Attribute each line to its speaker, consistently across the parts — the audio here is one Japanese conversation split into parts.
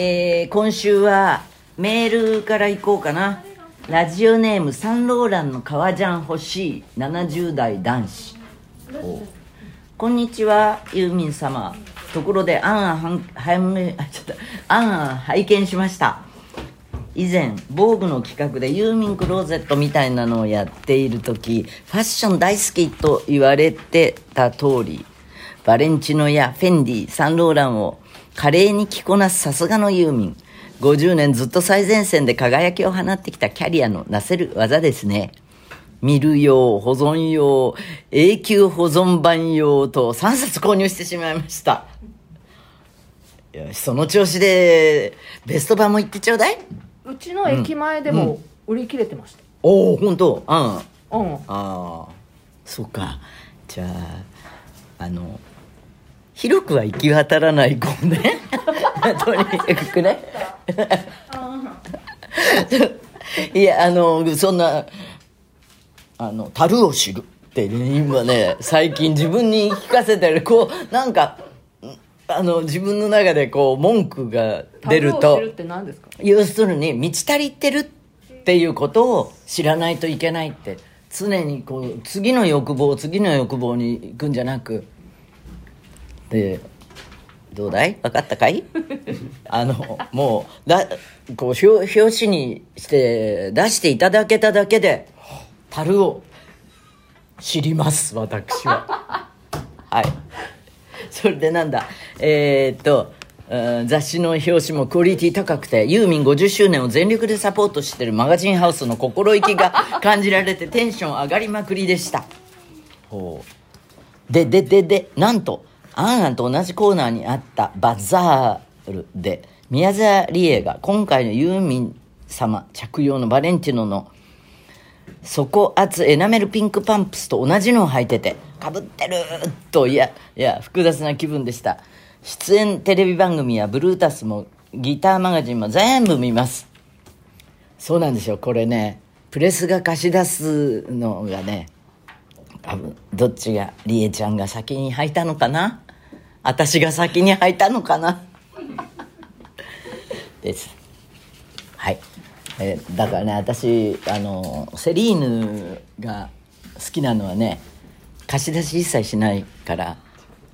Speaker 1: えー今週はメールから行こうかな。ラジオネームサンローランの革ジャン欲しい70代男子。お。こんにちはユーミン様。ところであんあんはんはんあ ちょっとあんあん拝見しました。以前防具の企画でユーミンクローゼットみたいなのをやっている時ファッション大好きと言われてた通りバレンチノやフェンディサンローランを華麗に着こなすさすがのユーミン。50年ずっと最前線で輝きを放ってきたキャリアのなせる技ですね。見る用保存用永久保存版用と3冊購入してしまいました。よしその調子でベスト版も言ってちょうだい。う
Speaker 2: ちの駅前でも売り切れてました、
Speaker 1: おお本当うん。あ
Speaker 2: うん。
Speaker 1: あそうか。じゃああの広くは行き渡らない子ねとにかくね。いやあのそんなあの樽を知るってね今ね最近自分に聞かせてるこうなんかあの自分の中でこう文句が出ると要するに満ち足りてるっていうことを知らないといけないって常にこう次の欲望次の欲望に行くんじゃなくでどうだい？分かったかい？あのもうだこう表表紙にして出していただけただけで樽を知ります私は。はい。それでなんだ？えーっとうん雑誌の表紙もクオリティ高くてユーミン50周年を全力でサポートしてるマガジンハウスの心意気が感じられてテンション上がりまくりでした。ほう。ででででなんとアンアンと同じコーナーにあったバザールで宮沢りえが今回のユーミン様着用のバレンティノの底厚エナメルピンクパンプスと同じのを履いててかぶってるといやいや複雑な気分でした。出演テレビ番組やブルータスもギターマガジンも全部見ます。そうなんですよ。これねプレスが貸し出すのがね多分どっちがりえちゃんが先に履いたのかな？私が先に履いたのかな。です。はい、えーだからね私あのセリーヌが好きなのはね貸し出し一切しないから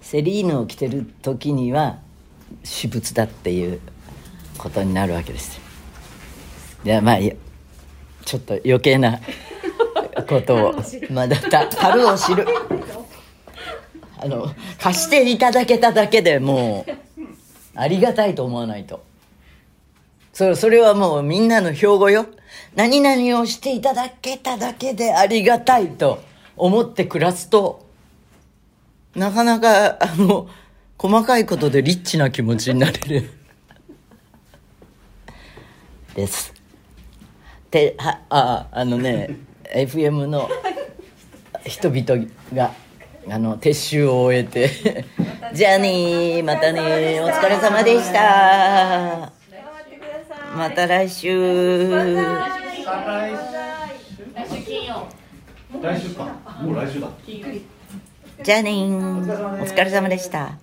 Speaker 1: セリーヌを着てる時には私物だっていうことになるわけです。よいやまあちょっと余計なことを まだた樽を知るあの貸していただけただけでもうありがたいと思わないと。それそれはもうみんなの標語よ。何々をしていただけただけでありがたいと思って暮らすとなかなかあの細かいことでリッチな気持ちになれる。です。てはああのね FM の人々があの撤収を終えて。じゃあねーまたねーお疲れ様でした。また来週。
Speaker 3: 来週。か。もう来週だ。
Speaker 1: じゃあねーお疲れ様でした。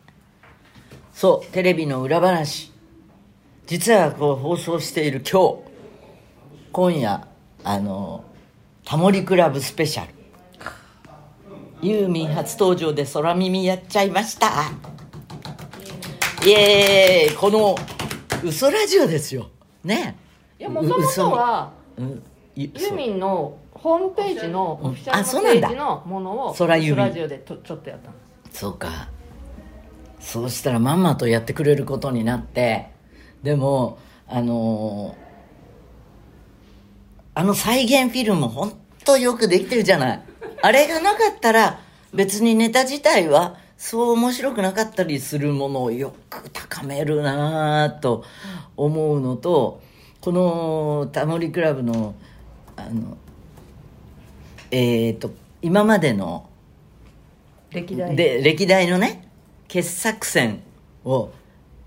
Speaker 1: そうテレビの裏話。実はこう放送している今日。今夜あの「タモリクラブスペシャル」ユーミン初登場で空耳やっちゃいました。イエーイ。この嘘ラジオですよ。ね。
Speaker 2: いやもともとはユーミンのホームページの
Speaker 1: うん。
Speaker 2: オフィシャルページのものを
Speaker 1: 空ユーミン。
Speaker 2: ラジオでとちょっとやったの。
Speaker 1: そうか。そうしたらまんまとやってくれることになって。でもあのーあの再現フィルム本当よくできてるじゃない。あれがなかったら別にネタ自体はそう面白くなかったりするものをよく高めるなぁと思うのとこのタモリクラブのあのえっ、と今までの
Speaker 2: 歴代。
Speaker 1: で歴代のね傑作選を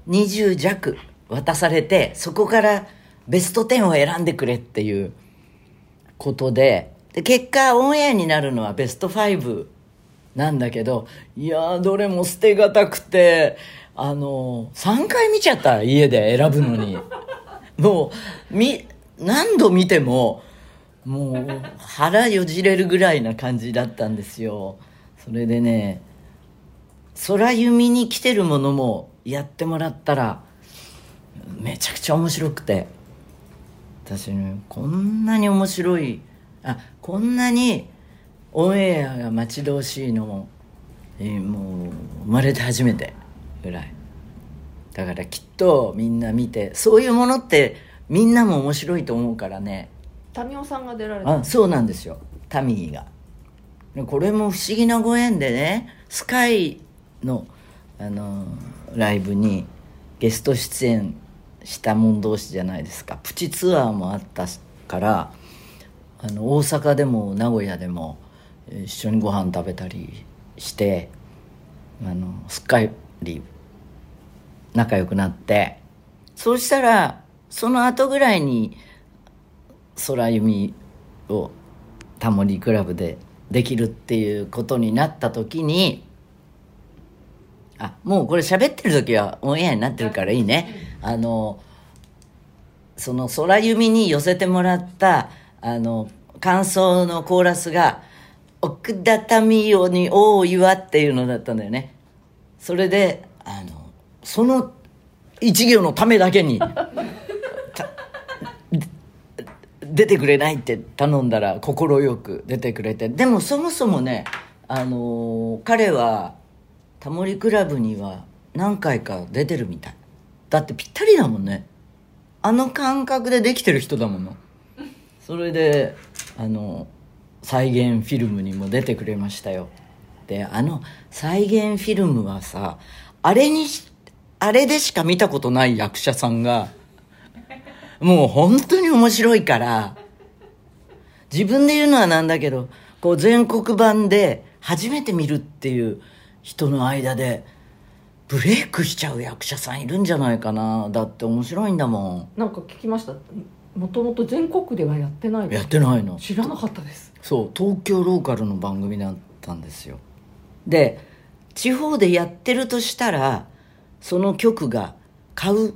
Speaker 1: 20弱渡されてそこからベスト10を選んでくれっていうことでで結果オンエアになるのはベスト5なんだけどいやーどれも捨てがたくてあの3回見ちゃった家で選ぶのに。もうみ何度見てももう腹よじれるぐらいな感じだったんですよ。それでね空弓に来てるものもやってもらったらめちゃくちゃ面白くて。私ねこんなに面白いあこんなにオンエアが待ち遠しいのも、えー、もう生まれて初めてぐらい。だからきっとみんな見てそういうものってみんなも面白いと思うからね。
Speaker 2: タミオさんが出られた。
Speaker 1: あそうなんですよ。タミーが。これも不思議なご縁でねスカイのあのライブにゲスト出演したもん同士じゃないですか。プチツアーもあったからあの大阪でも名古屋でも一緒にご飯食べたりしてあのすっかり仲良くなってそうしたらその後ぐらいに空弓をタモリクラブでできるっていうことになった時にあもうこれ喋ってる時はオンエアになってるからいいね。あのその空弓に寄せてもらったあの感想のコーラスが「奥田民生に大岩」っていうのだったんだよね。それであのその一行のためだけに 出てくれないって頼んだら快く出てくれて。でもそもそもねあの彼はタモリクラブには何回か出てるみたい。だってぴったりだもんね。あの感覚でできてる人だもの。それであの再現フィルムにも出てくれましたよ。であの再現フィルムはさあれにあれでしか見たことない役者さんがもう本当に面白いから自分で言うのはなんだけどこう全国版で初めて見るっていう人の間でブレイクしちゃう役者さんいるんじゃないかなだって面白いんだも
Speaker 2: ん。なんか聞きました？もともと全国ではやってない
Speaker 1: やってないの。
Speaker 2: 知らなかったです。
Speaker 1: そう東京ローカルの番組だったんですよ。で地方でやってるとしたらその局が買う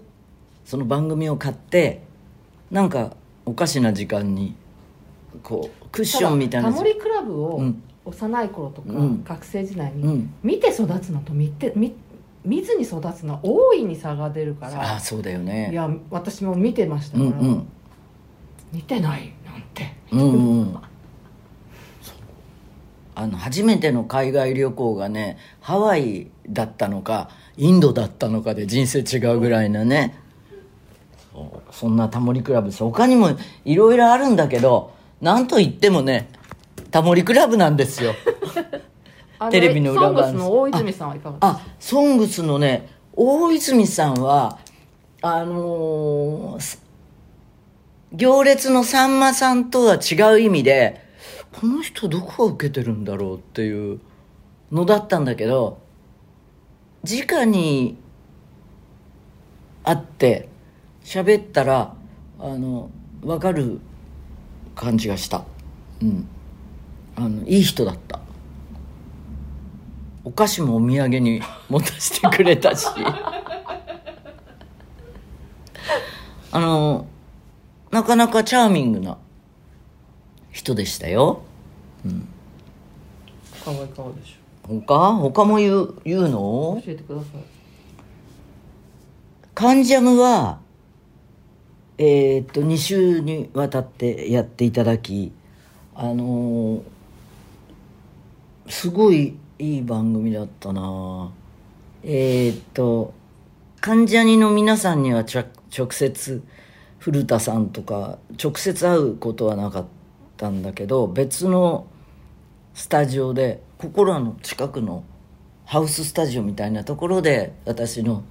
Speaker 1: その番組を買ってなんかおかしな時間にこうクッションみたいな。
Speaker 2: タモリクラブを幼い頃とか、うん、学生時代に見て育つのと見て見見ずに育つのは大いに差が出るから
Speaker 1: あそうだよね。
Speaker 2: いや私も見てましたから、うんうん、見てないなんて、
Speaker 1: うんうん、あの初めての海外旅行がねハワイだったのかインドだったのかで人生違うぐらいなね。そんなタモリクラブです。他にもいろいろあるんだけど何と言ってもねタモリクラブなんですよ。テレビの裏
Speaker 2: 側。の大泉さんはいかがです
Speaker 1: か？あソングスのね大泉さんはあのー、行列のさんまさんとは違う意味でこの人どこを受けてるんだろうっていうのだったんだけど直に会って喋ったらあの分かる感じがした。うん。あのいい人だった。お菓子もお土産に持たせてくれたし。あのなかなかチャーミングな人でしたよ。うん。
Speaker 2: 他はいかがでしょ
Speaker 1: う？他？他も言う言うの？
Speaker 2: 教えてください。
Speaker 1: カンジャムはえー、っと2週にわたってやっていただきあのー、すごいいい番組だったな。えー、っと関ジャニの皆さんには直接古田さんとか直接会うことはなかったんだけど別のスタジオでここらの近くのハウススタジオみたいなところで私の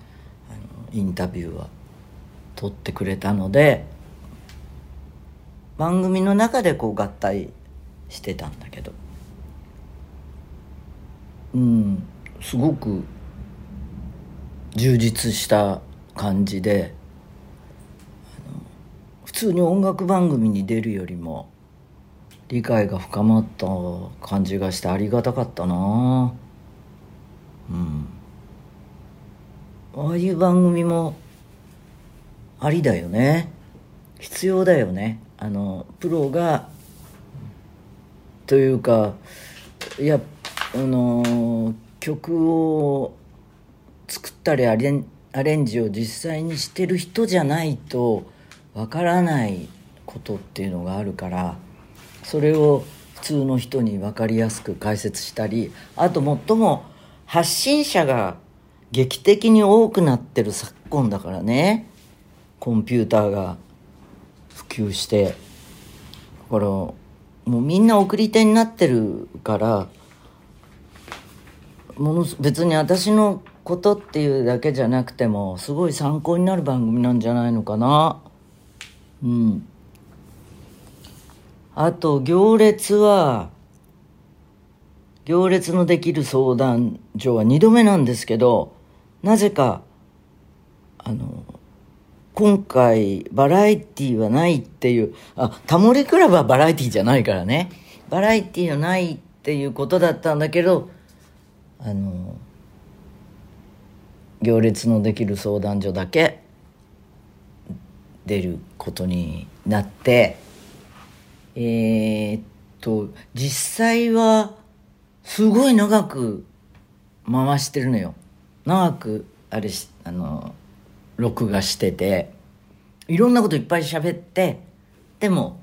Speaker 1: あのインタビューは撮ってくれたので番組の中でこう合体してたんだけど。うんすごく充実した感じで通に音楽番組に出るよりも理解が深まった感じがしてありがたかったな。うん。ああいう番組もありだよね。必要だよね。あのプロがというかいやあの曲を作ったりアレンアレンジを実際にしてる人じゃないとわからないことっていうのがあるからそれを普通の人に分かりやすく解説したりあと最も発信者が劇的に多くなってる昨今だからね。コンピューターが普及して。だからもうみんな送り手になってるからもの別に私のことっていうだけじゃなくてもすごい参考になる番組なんじゃないのかな。あと行列は行列のできる相談所は2度目なんですけどなぜかあの今回バラエティーはないっていうあタモリクラブはバラエティーじゃないからね。バラエティーはないっていうことだったんだけどあの行列のできる相談所だけ。出ることになってえー、っと実際はすごい長く回してるのよ。長くあれしあの録画してていろんなこといっぱい喋ってでも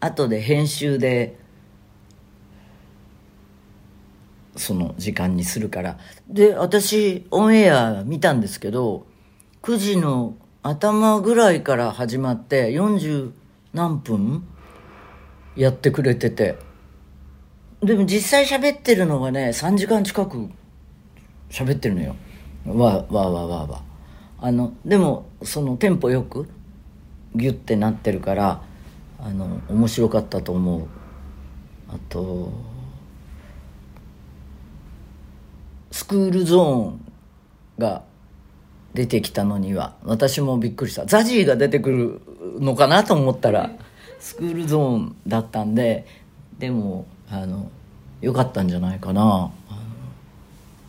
Speaker 1: 後で編集でその時間にするから。で私オンエア見たんですけど9時の頭ぐらいから始まって40何分やってくれてて。でも実際喋ってるのがね3時間近く喋ってるのよ。わわわわわ。あのでもそのテンポよくギュッてなってるからあの面白かったと思う。あとスクールゾーンが出てきたのには。私もびっくりした。ザジーが出てくるのかなと思ったらスクールゾーンだったんででもあのよかったんじゃないかな。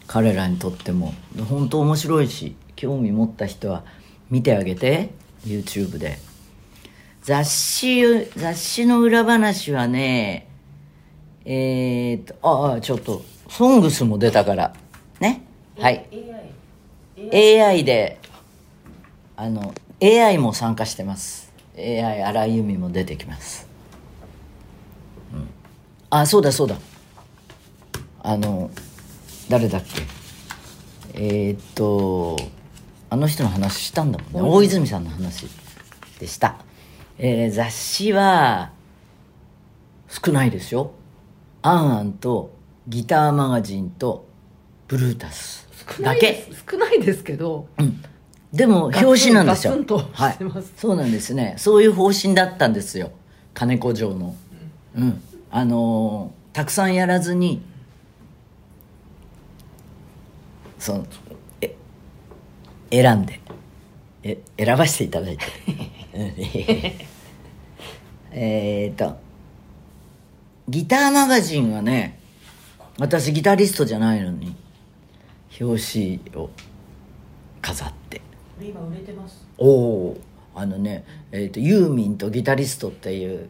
Speaker 1: 彼らにとっても。本当面白いし興味持った人は見てあげて YouTube で。雑誌雑誌の裏話はねえー、っとああちょっと「ソングスも出たから。ね。はい。AI, であの AI も参加してます。AI 荒井由実も出てきます、うん、あそうだそうだ。あの誰だっけ？えー、っとあの人の話したんだもんね。大泉さん。の話でした、えー、雑誌は少ないですよ「あんあん」と「ギターマガジン」と「ブルータス」だけ。
Speaker 2: 少ないですけど、
Speaker 1: うん、でも表紙なんですよ。
Speaker 2: はい、
Speaker 1: そうなんですね。そういう方針だったんですよ。金子城の。うん、あのー、たくさんやらずにそのえ選んで。え選ばせていただいて。えっとギターマガジンはね私ギタリストじゃないのに表紙を飾って。
Speaker 2: 今売れてます。
Speaker 1: おおあのね、えーと「ユーミンとギタリスト」っていう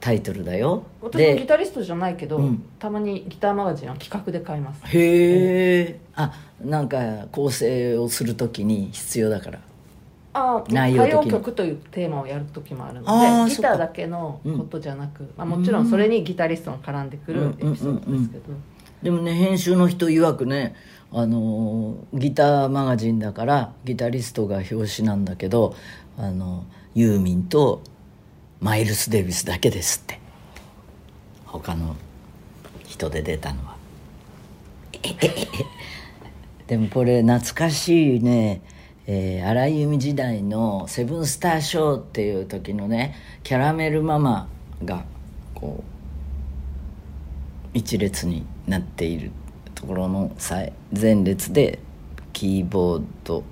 Speaker 1: タイトルだよ。
Speaker 2: 私もギタリストじゃないけど、うん、たまにギターマガジンは企画で買います。
Speaker 1: へえあなんか構成をするときに必要だから。
Speaker 2: あ内容歌謡曲というテーマをやる時もあるのでギターだけのことじゃなく、うん、まあ、もちろんそれにギタリストが絡んでくるエピソードですけど、
Speaker 1: でもね編集の人曰くねあのギターマガジンだからギタリストが表紙なんだけどあのユーミンとマイルス・デイビスだけですって。他の人で出たのは。でもこれ懐かしいね。えー、荒井由実時代の「セブンスターショー」っていう時のねキャラメルママがこう一列になっている。ところの前列でキーボード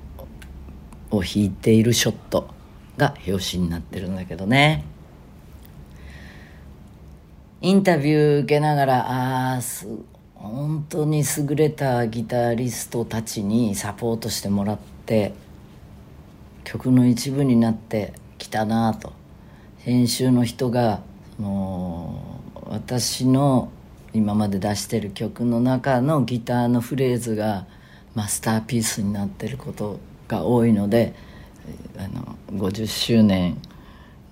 Speaker 1: を弾いているショットが表紙になってるんだけどね。インタビュー受けながらああ本当に優れたギタリストたちにサポートしてもらって曲の一部になってきたなと。編集の人がその私の今まで出してる曲の中のギターのフレーズがマスターピースになってることが多いのであの50周年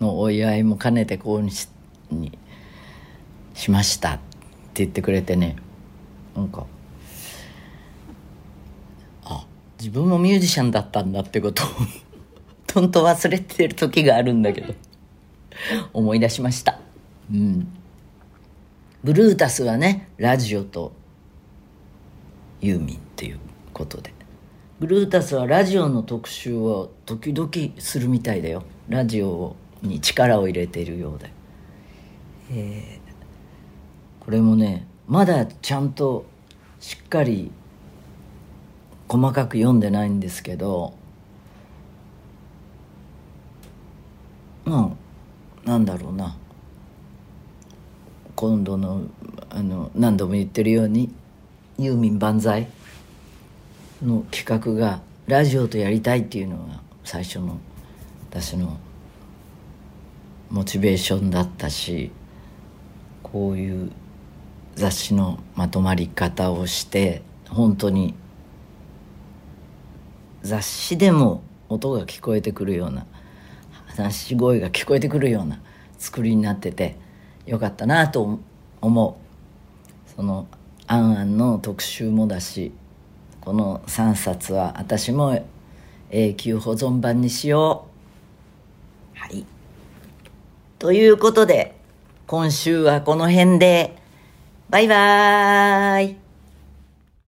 Speaker 1: のお祝いも兼ねてこうにしにしましたって言ってくれてね。なんかあ自分もミュージシャンだったんだってことを とんと忘れてる時があるんだけど思い出しました。うん。ブルータスはねラジオとユーミンっていうことで。ブルータスはラジオの特集を時々するみたいだよ。ラジオに力を入れているようで、えー、これもねまだちゃんとしっかり細かく読んでないんですけどまあなんだろうな。今度のあの何度も言ってるように「ユーミン万歳」の企画がラジオとやりたいっていうのが最初の私のモチベーションだったしこういう雑誌のまとまり方をして本当に雑誌でも音が聞こえてくるような話し声が聞こえてくるような作りになっててよかったなと思う。その「あんあん」の特集もだしこの3冊は私も永久保存版にしよう。はい。ということで今週はこの辺でバイバーイ